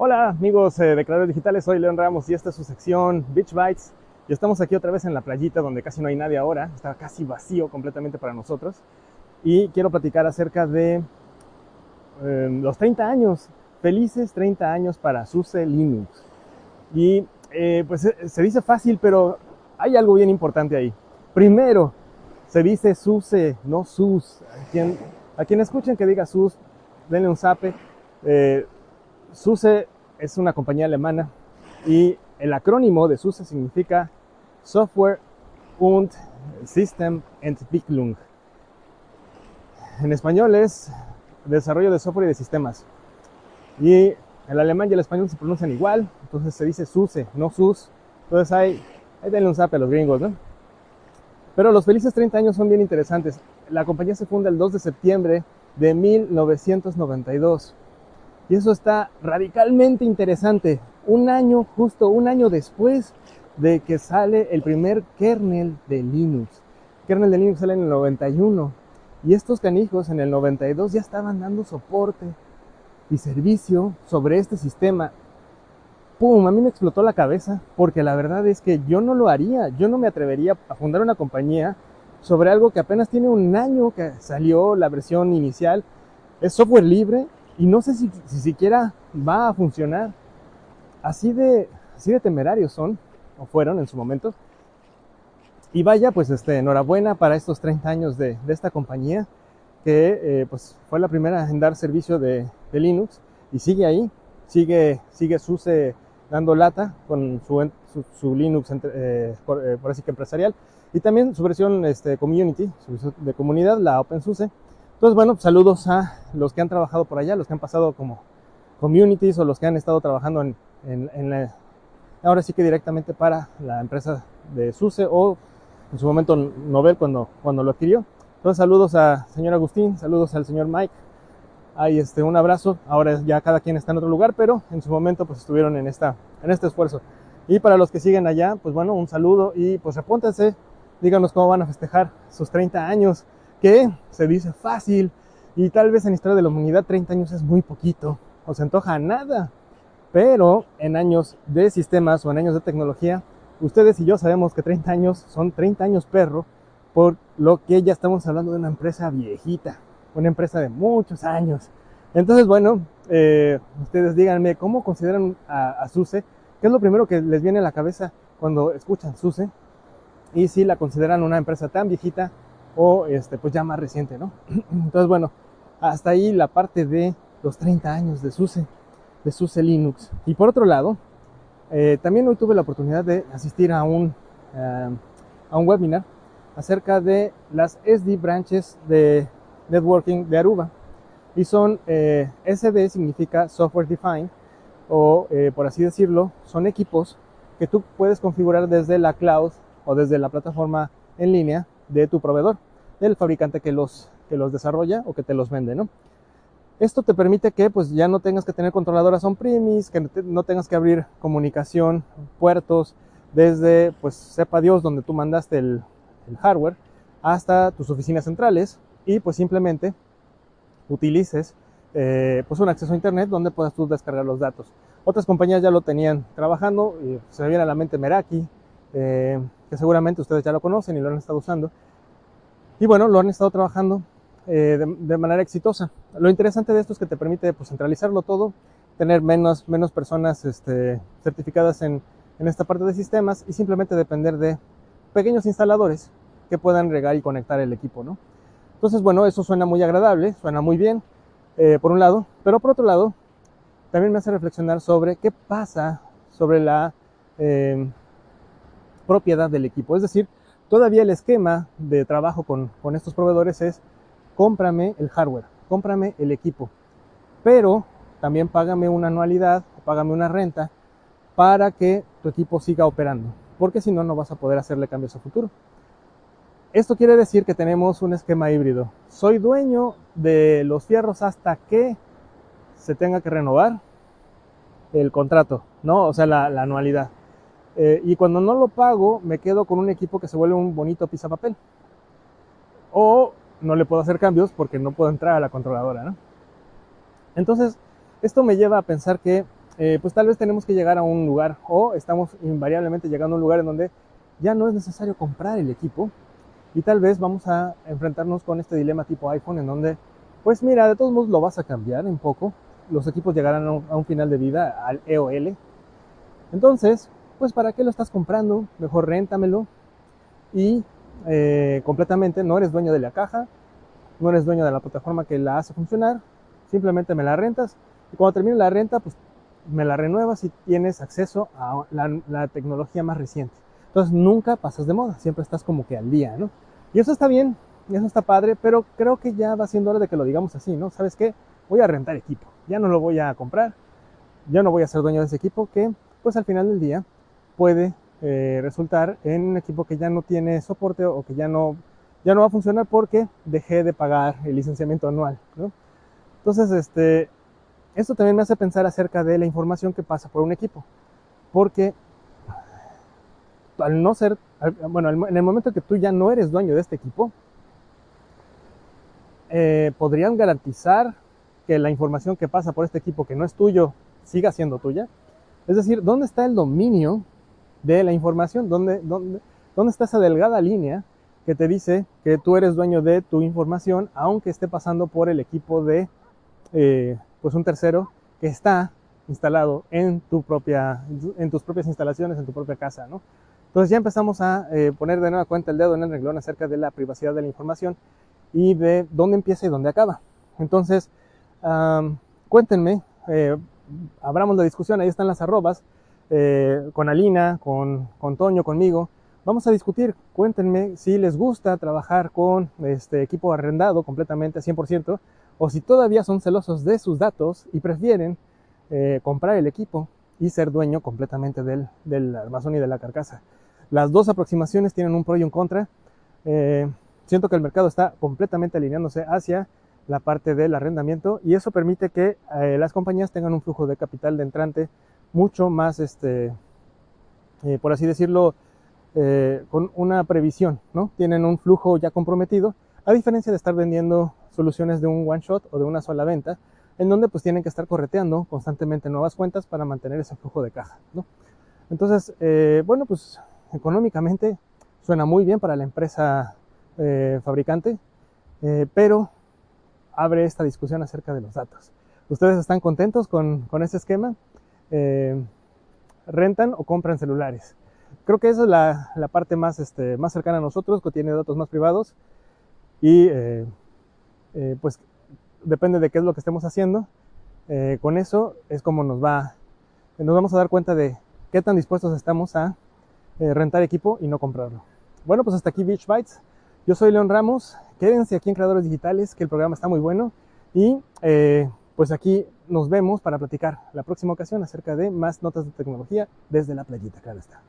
Hola amigos eh, de Creadores Digitales, soy León Ramos y esta es su sección Beach Bites. Y estamos aquí otra vez en la playita donde casi no hay nadie ahora, está casi vacío completamente para nosotros. Y quiero platicar acerca de eh, los 30 años, felices 30 años para SUSE Linux. Y eh, pues se dice fácil, pero hay algo bien importante ahí. Primero, se dice SUSE, no SUS. A quien, escuchen que diga SUS, denle un zape. Eh, SUSE es una compañía alemana y el acrónimo de SUSE significa Software und System Entwicklung. En español es desarrollo de software y de sistemas. Y el alemán y el español se pronuncian igual, entonces se dice SUSE, no SUS. Entonces hay, ahí denle un zape a los gringos, ¿no? Pero los felices 30 años son bien interesantes. La compañía se funda el 2 de septiembre de 1992. Y eso está radicalmente interesante. Un año, justo un año después de que sale el primer kernel de Linux. El kernel de Linux sale en el 91. Y estos canijos en el 92 ya estaban dando soporte y servicio sobre este sistema. ¡Pum! A mí me explotó la cabeza porque la verdad es que yo no lo haría. Yo no me atrevería a fundar una compañía sobre algo que apenas tiene un año que salió la versión inicial. Es software libre y no sé si, siquiera va a funcionar. Así de, así de temerarios son, o fueron en su momento. Y vaya, pues este, enhorabuena para estos 30 años de, de esta compañía, que eh, pues fue la primera en dar servicio de, de, Linux y sigue ahí, sigue, sigue SUSE dando lata con su, su, su Linux eh, por, eh, por, así que empresarial y también su versión este, community, su versión de comunidad, la OpenSUSE. Entonces, bueno, saludos a los que han trabajado por allá, los que han pasado como communities o los que han estado trabajando en, en, en la, ahora sí que directamente para la empresa de SUSE o en su momento Nobel cuando, cuando lo adquirió. Entonces, saludos a señor Agustín, saludos al señor Mike. Hay este, un abrazo. Ahora ya cada quien está en otro lugar, pero en su momento pues estuvieron en, esta, en este esfuerzo. Y para los que siguen allá, pues bueno, un saludo y pues repóntense, díganos cómo van a festejar sus 30 años que se dice fácil y tal vez en historia de la humanidad 30 años es muy poquito o se antoja nada, pero en años de sistemas o en años de tecnología, ustedes y yo sabemos que 30 años son 30 años perro, por lo que ya estamos hablando de una empresa viejita, una empresa de muchos años. Entonces, bueno, eh, ustedes díganme cómo consideran a, a SUSE, qué es lo primero que les viene a la cabeza cuando escuchan SUSE y si la consideran una empresa tan viejita o este, pues ya más reciente, ¿no? Entonces, bueno, hasta ahí la parte de los 30 años de SUSE, de SUSE Linux. Y por otro lado, eh, también hoy tuve la oportunidad de asistir a un, uh, a un webinar acerca de las SD branches de networking de Aruba. Y son, eh, SD significa Software Defined, o eh, por así decirlo, son equipos que tú puedes configurar desde la cloud o desde la plataforma en línea de tu proveedor del fabricante que los, que los desarrolla o que te los vende, ¿no? Esto te permite que pues ya no tengas que tener controladoras on-premise, que no tengas que abrir comunicación, puertos, desde pues sepa Dios donde tú mandaste el, hardware hasta tus oficinas centrales y pues simplemente utilices eh, pues un acceso a internet donde puedas tú descargar los datos. Otras compañías ya lo tenían trabajando y se me viene a la mente Meraki, eh, que seguramente ustedes ya lo conocen y lo han estado usando. Y bueno, lo han estado trabajando eh, de, manera exitosa. Lo interesante de esto es que te permite pues, centralizarlo todo, tener menos, menos personas este, certificadas en, en esta parte de sistemas y simplemente depender de pequeños instaladores que puedan regar y conectar el equipo, ¿no? Entonces, bueno, eso suena muy agradable, suena muy bien, eh, por un lado, pero por otro lado, también me hace reflexionar sobre qué pasa sobre la eh, propiedad del equipo. Es decir, Todavía el esquema de trabajo con, con estos proveedores es cómprame el hardware, cómprame el equipo, pero también págame una anualidad, págame una renta para que tu equipo siga operando, porque si no, no vas a poder hacerle cambios a futuro. Esto quiere decir que tenemos un esquema híbrido. Soy dueño de los fierros hasta que se tenga que renovar el contrato, ¿no? O sea, la, la anualidad. Eh, y cuando no lo pago, me quedo con un equipo que se vuelve un bonito papel O no le puedo hacer cambios porque no puedo entrar a la controladora, ¿no? Entonces, esto me lleva a pensar que eh, pues tal vez tenemos que llegar a un lugar o estamos invariablemente llegando a un lugar en donde ya no es necesario comprar el equipo y tal vez vamos a enfrentarnos con este dilema tipo iPhone en donde, pues mira, de todos modos lo vas a cambiar un poco, los equipos llegarán a un final de vida al EOL, entonces, pues ¿para qué lo estás comprando? Mejor réntamelo y eh, completamente no eres dueño de la caja, no eres dueño de la plataforma que la hace funcionar, simplemente me la rentas y cuando termine la renta, pues me la renuevas y tienes acceso a la, tecnología más reciente. Entonces nunca pasas de moda, siempre estás como que al día, ¿no? Y eso está bien, eso está padre, pero creo que ya va siendo hora de que lo digamos así, ¿no? ¿Sabes qué? Voy a rentar equipo, ya no lo voy a comprar, ya no voy a ser dueño de ese equipo que, pues al final del día, puede eh, resultar en un equipo que ya no tiene soporte o que ya no, ya no va a funcionar porque dejé de pagar el licenciamiento anual. Entonces, este, esto también me hace pensar acerca de la información que pasa por un equipo. Porque al no ser, bueno, en el momento que tú ya no eres dueño de este equipo, eh, podrían garantizar que la información que pasa por este equipo que no es tuyo siga siendo tuya. Es decir, ¿dónde está el dominio de la información? ¿Dónde, dónde, dónde está esa delgada línea que te dice que tú eres dueño de tu información aunque esté pasando por el equipo de eh, pues un tercero que está instalado en, tu propia, en tus propias instalaciones, en tu propia casa, ¿no? Entonces ya empezamos a eh, poner de nueva cuenta el dedo en el renglón acerca de la privacidad de la información y de dónde empieza y dónde acaba. Entonces, cuéntenme, eh, abramos la discusión, ahí están las arrobas, eh, con Alina, con, con Toño, conmigo. Vamos a discutir, cuéntenme si les gusta trabajar con este equipo arrendado completamente, 100%, o si todavía son celosos de sus datos y prefieren eh, comprar el equipo y ser dueño completamente del, del, armazón y de la carcasa. Las dos aproximaciones tienen un pro y un contra. Eh, siento que el mercado está completamente alineándose hacia la parte del arrendamiento y eso permite que las compañías tengan un flujo de capital de entrante mucho más, este, por así decirlo, con una previsión, ¿no? Tienen un flujo ya comprometido, a diferencia de estar vendiendo soluciones de un one shot o de una sola venta, en donde pues tienen que estar correteando constantemente nuevas cuentas para mantener ese flujo de caja. ¿no? Entonces, eh, bueno, pues económicamente suena muy bien para la empresa eh, fabricante, eh, pero abre esta discusión acerca de los datos. ¿Ustedes están contentos con, con este esquema? ¿Rentan o compran celulares? Creo que esa es la, parte más, este, más cercana a nosotros, que tiene datos más privados y eh, pues depende de qué es lo que estemos haciendo. Eh, con eso es como nos va, nos vamos a dar cuenta de qué tan dispuestos estamos a eh, rentar equipo y no comprarlo. Bueno, pues hasta aquí Beach Bytes. Yo soy León Ramos. Quédense aquí en Creadores Digitales, que el programa está muy bueno. Y pues aquí nos vemos para platicar la próxima ocasión acerca de más notas de tecnología desde la playita. Claro está.